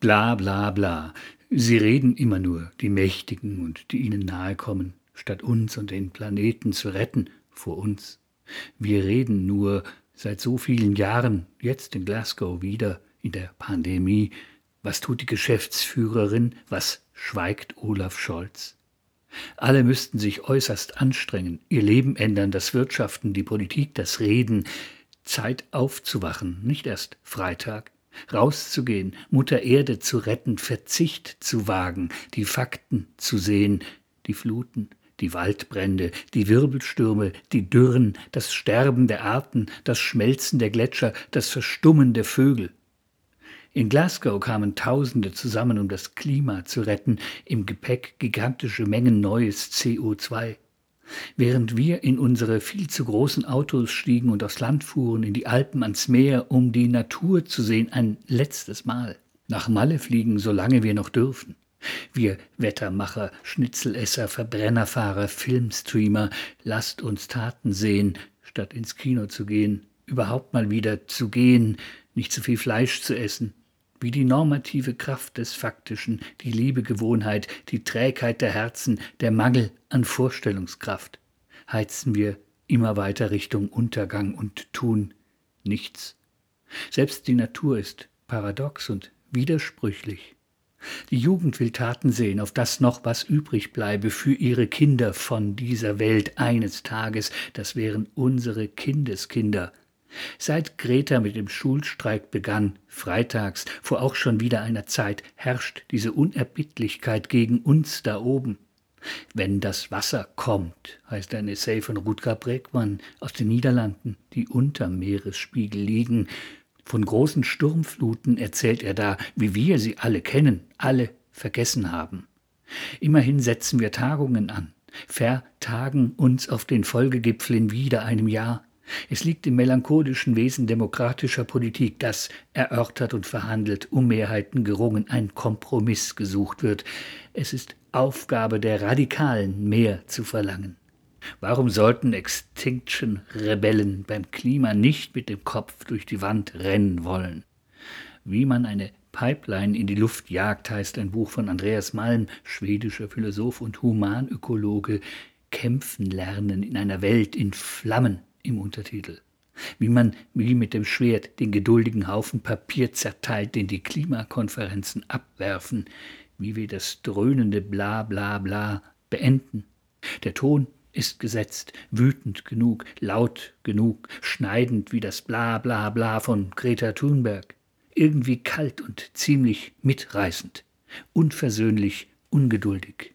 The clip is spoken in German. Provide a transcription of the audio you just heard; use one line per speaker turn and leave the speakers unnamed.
Bla bla bla. Sie reden immer nur, die Mächtigen und die ihnen nahe kommen, statt uns und den Planeten zu retten vor uns. Wir reden nur seit so vielen Jahren, jetzt in Glasgow wieder, in der Pandemie. Was tut die Geschäftsführerin? Was schweigt Olaf Scholz? Alle müssten sich äußerst anstrengen, ihr Leben ändern, das Wirtschaften, die Politik, das Reden, Zeit aufzuwachen, nicht erst Freitag, rauszugehen, Mutter Erde zu retten, Verzicht zu wagen, die Fakten zu sehen, die Fluten, die Waldbrände, die Wirbelstürme, die Dürren, das Sterben der Arten, das Schmelzen der Gletscher, das Verstummen der Vögel. In Glasgow kamen Tausende zusammen, um das Klima zu retten, im Gepäck gigantische Mengen neues CO2. Während wir in unsere viel zu großen Autos stiegen und aufs Land fuhren, in die Alpen, ans Meer, um die Natur zu sehen, ein letztes Mal. Nach Malle fliegen, solange wir noch dürfen. Wir Wettermacher, Schnitzelesser, Verbrennerfahrer, Filmstreamer, lasst uns Taten sehen, statt ins Kino zu gehen, überhaupt mal wieder zu gehen, nicht zu viel Fleisch zu essen, wie die normative Kraft des Faktischen, die Liebegewohnheit, die Trägheit der Herzen, der Mangel an Vorstellungskraft, heizen wir immer weiter Richtung Untergang und tun nichts. Selbst die Natur ist paradox und widersprüchlich. Die Jugend will Taten sehen, auf das noch was übrig bleibe für ihre Kinder von dieser Welt eines Tages, das wären unsere Kindeskinder, Seit Greta mit dem Schulstreik begann, freitags, vor auch schon wieder einer Zeit, herrscht diese Unerbittlichkeit gegen uns da oben. Wenn das Wasser kommt, heißt ein Essay von Rutger Bregmann aus den Niederlanden, die unterm Meeresspiegel liegen. Von großen Sturmfluten erzählt er da, wie wir sie alle kennen, alle vergessen haben. Immerhin setzen wir Tagungen an, vertagen uns auf den Folgegipfel in wieder einem Jahr, es liegt im melancholischen Wesen demokratischer Politik, dass erörtert und verhandelt, um Mehrheiten gerungen, ein Kompromiss gesucht wird. Es ist Aufgabe der Radikalen, mehr zu verlangen. Warum sollten Extinction-Rebellen beim Klima nicht mit dem Kopf durch die Wand rennen wollen? Wie man eine Pipeline in die Luft jagt, heißt ein Buch von Andreas Malm, schwedischer Philosoph und Humanökologe, kämpfen lernen in einer Welt in Flammen im Untertitel. Wie man wie mit dem Schwert den geduldigen Haufen Papier zerteilt, den die Klimakonferenzen abwerfen, wie wir das dröhnende Bla bla bla beenden. Der Ton ist gesetzt, wütend genug, laut genug, schneidend wie das Bla bla bla von Greta Thunberg, irgendwie kalt und ziemlich mitreißend, unversöhnlich, ungeduldig.